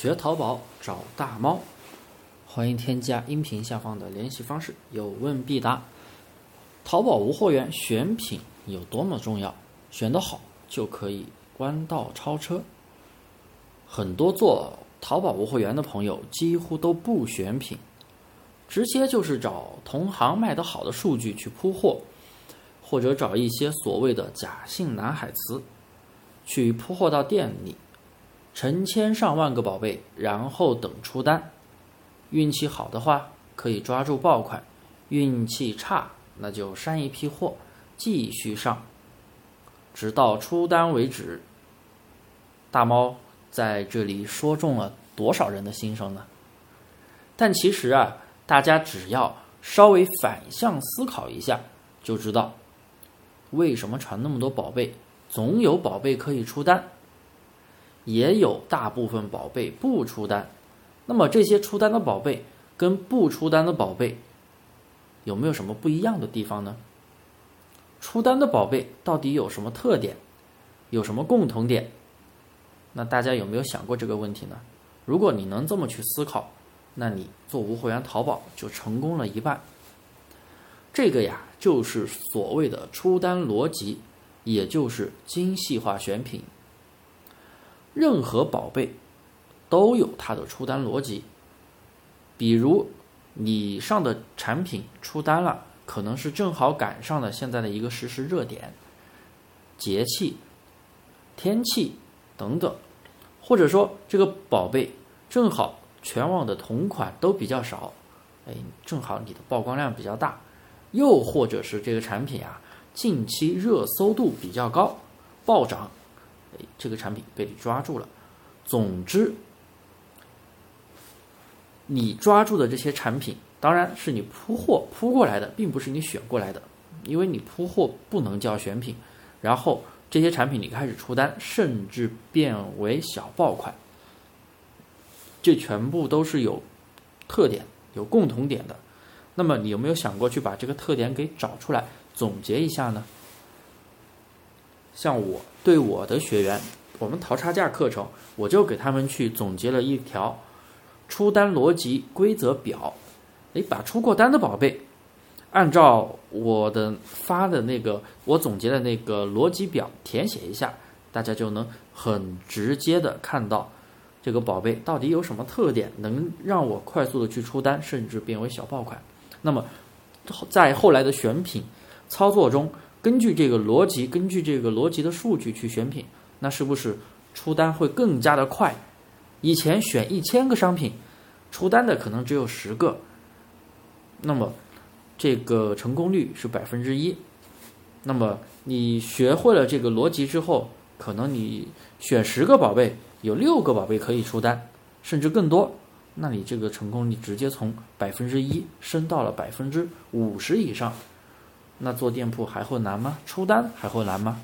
学淘宝找大猫，欢迎添加音频下方的联系方式，有问必答。淘宝无货源，选品有多么重要？选得好就可以弯道超车。很多做淘宝无货源的朋友几乎都不选品，直接就是找同行卖得好的数据去铺货，或者找一些所谓的假性蓝海词去铺货到店里。成千上万个宝贝，然后等出单。运气好的话，可以抓住爆款；运气差，那就删一批货，继续上，直到出单为止。大猫在这里说中了多少人的心声呢？但其实啊，大家只要稍微反向思考一下，就知道为什么传那么多宝贝，总有宝贝可以出单。也有大部分宝贝不出单，那么这些出单的宝贝跟不出单的宝贝有没有什么不一样的地方呢？出单的宝贝到底有什么特点，有什么共同点？那大家有没有想过这个问题呢？如果你能这么去思考，那你做无货源淘宝就成功了一半。这个呀，就是所谓的出单逻辑，也就是精细化选品。任何宝贝都有它的出单逻辑，比如你上的产品出单了，可能是正好赶上了现在的一个实时热点、节气、天气等等，或者说这个宝贝正好全网的同款都比较少，哎，正好你的曝光量比较大，又或者是这个产品啊近期热搜度比较高，暴涨。这个产品被你抓住了。总之，你抓住的这些产品，当然是你铺货铺过来的，并不是你选过来的，因为你铺货不能叫选品。然后这些产品你开始出单，甚至变为小爆款，这全部都是有特点、有共同点的。那么你有没有想过去把这个特点给找出来，总结一下呢？像我对我的学员，我们淘差价课程，我就给他们去总结了一条出单逻辑规则表。诶，把出过单的宝贝，按照我的发的那个我总结的那个逻辑表填写一下，大家就能很直接的看到这个宝贝到底有什么特点，能让我快速的去出单，甚至变为小爆款。那么在后来的选品操作中。根据这个逻辑，根据这个逻辑的数据去选品，那是不是出单会更加的快？以前选一千个商品，出单的可能只有十个，那么这个成功率是百分之一。那么你学会了这个逻辑之后，可能你选十个宝贝，有六个宝贝可以出单，甚至更多，那你这个成功率直接从百分之一升到了百分之五十以上。那做店铺还会难吗？出单还会难吗？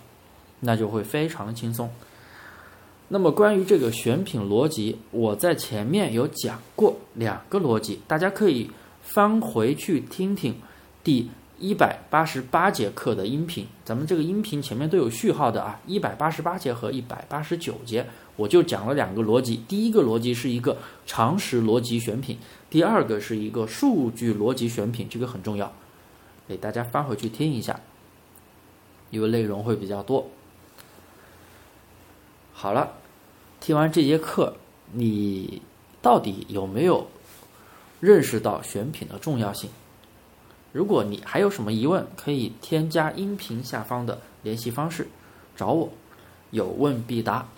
那就会非常轻松。那么关于这个选品逻辑，我在前面有讲过两个逻辑，大家可以翻回去听听第一百八十八节课的音频。咱们这个音频前面都有序号的啊，一百八十八节和一百八十九节，我就讲了两个逻辑。第一个逻辑是一个常识逻辑选品，第二个是一个数据逻辑选品，这个很重要。给大家翻回去听一下，因为内容会比较多。好了，听完这节课，你到底有没有认识到选品的重要性？如果你还有什么疑问，可以添加音频下方的联系方式找我，有问必答。